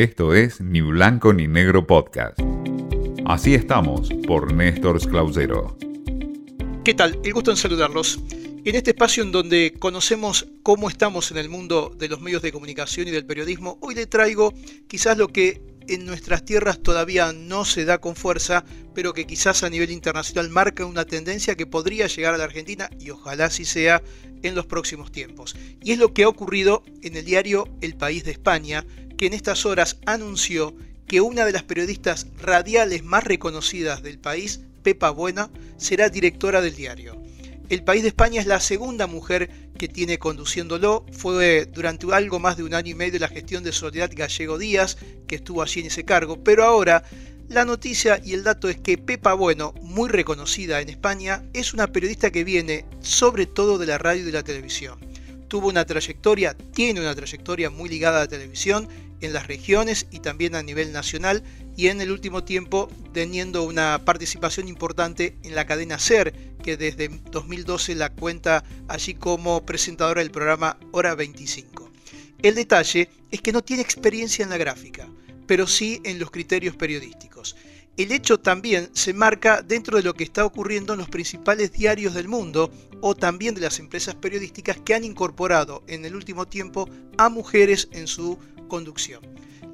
Esto es Ni Blanco ni Negro Podcast. Así estamos por Néstor Clausero. ¿Qué tal? El gusto en saludarlos. En este espacio en donde conocemos cómo estamos en el mundo de los medios de comunicación y del periodismo, hoy le traigo quizás lo que en nuestras tierras todavía no se da con fuerza, pero que quizás a nivel internacional marca una tendencia que podría llegar a la Argentina y ojalá así sea en los próximos tiempos. Y es lo que ha ocurrido en el diario El País de España, que en estas horas anunció que una de las periodistas radiales más reconocidas del país, Pepa Buena, será directora del diario. El País de España es la segunda mujer que tiene conduciéndolo. Fue durante algo más de un año y medio la gestión de Soledad Gallego Díaz, que estuvo allí en ese cargo. Pero ahora la noticia y el dato es que Pepa Bueno, muy reconocida en España, es una periodista que viene sobre todo de la radio y de la televisión. Tuvo una trayectoria, tiene una trayectoria muy ligada a la televisión en las regiones y también a nivel nacional y en el último tiempo teniendo una participación importante en la cadena SER, que desde 2012 la cuenta allí como presentadora del programa Hora 25. El detalle es que no tiene experiencia en la gráfica, pero sí en los criterios periodísticos. El hecho también se marca dentro de lo que está ocurriendo en los principales diarios del mundo o también de las empresas periodísticas que han incorporado en el último tiempo a mujeres en su conducción.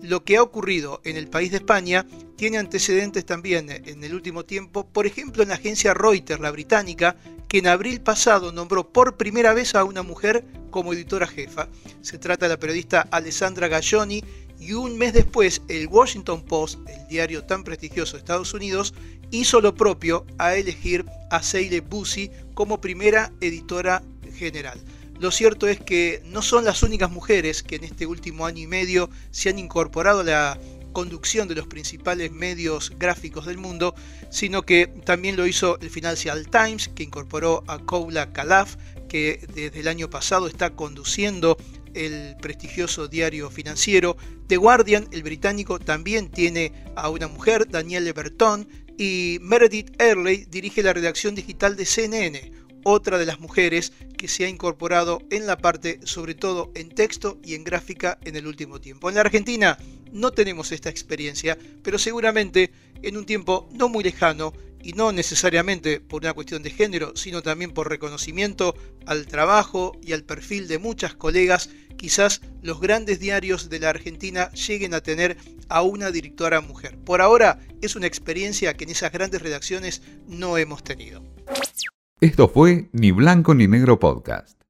Lo que ha ocurrido en el país de España tiene antecedentes también en el último tiempo, por ejemplo en la agencia Reuters, la británica, que en abril pasado nombró por primera vez a una mujer como editora jefa. Se trata de la periodista Alessandra Galloni y un mes después el Washington Post, el diario tan prestigioso de Estados Unidos, hizo lo propio a elegir a Seile Bussi como primera editora general. Lo cierto es que no son las únicas mujeres que en este último año y medio se han incorporado a la conducción de los principales medios gráficos del mundo, sino que también lo hizo el Financial Times, que incorporó a Koula Kalaf, que desde el año pasado está conduciendo el prestigioso diario financiero. The Guardian, el británico, también tiene a una mujer, Danielle Berton, y Meredith Earley dirige la redacción digital de CNN, otra de las mujeres que se ha incorporado en la parte, sobre todo en texto y en gráfica en el último tiempo. En la Argentina no tenemos esta experiencia, pero seguramente en un tiempo no muy lejano, y no necesariamente por una cuestión de género, sino también por reconocimiento al trabajo y al perfil de muchas colegas, quizás los grandes diarios de la Argentina lleguen a tener a una directora mujer. Por ahora es una experiencia que en esas grandes redacciones no hemos tenido. Esto fue Ni Blanco ni Negro Podcast.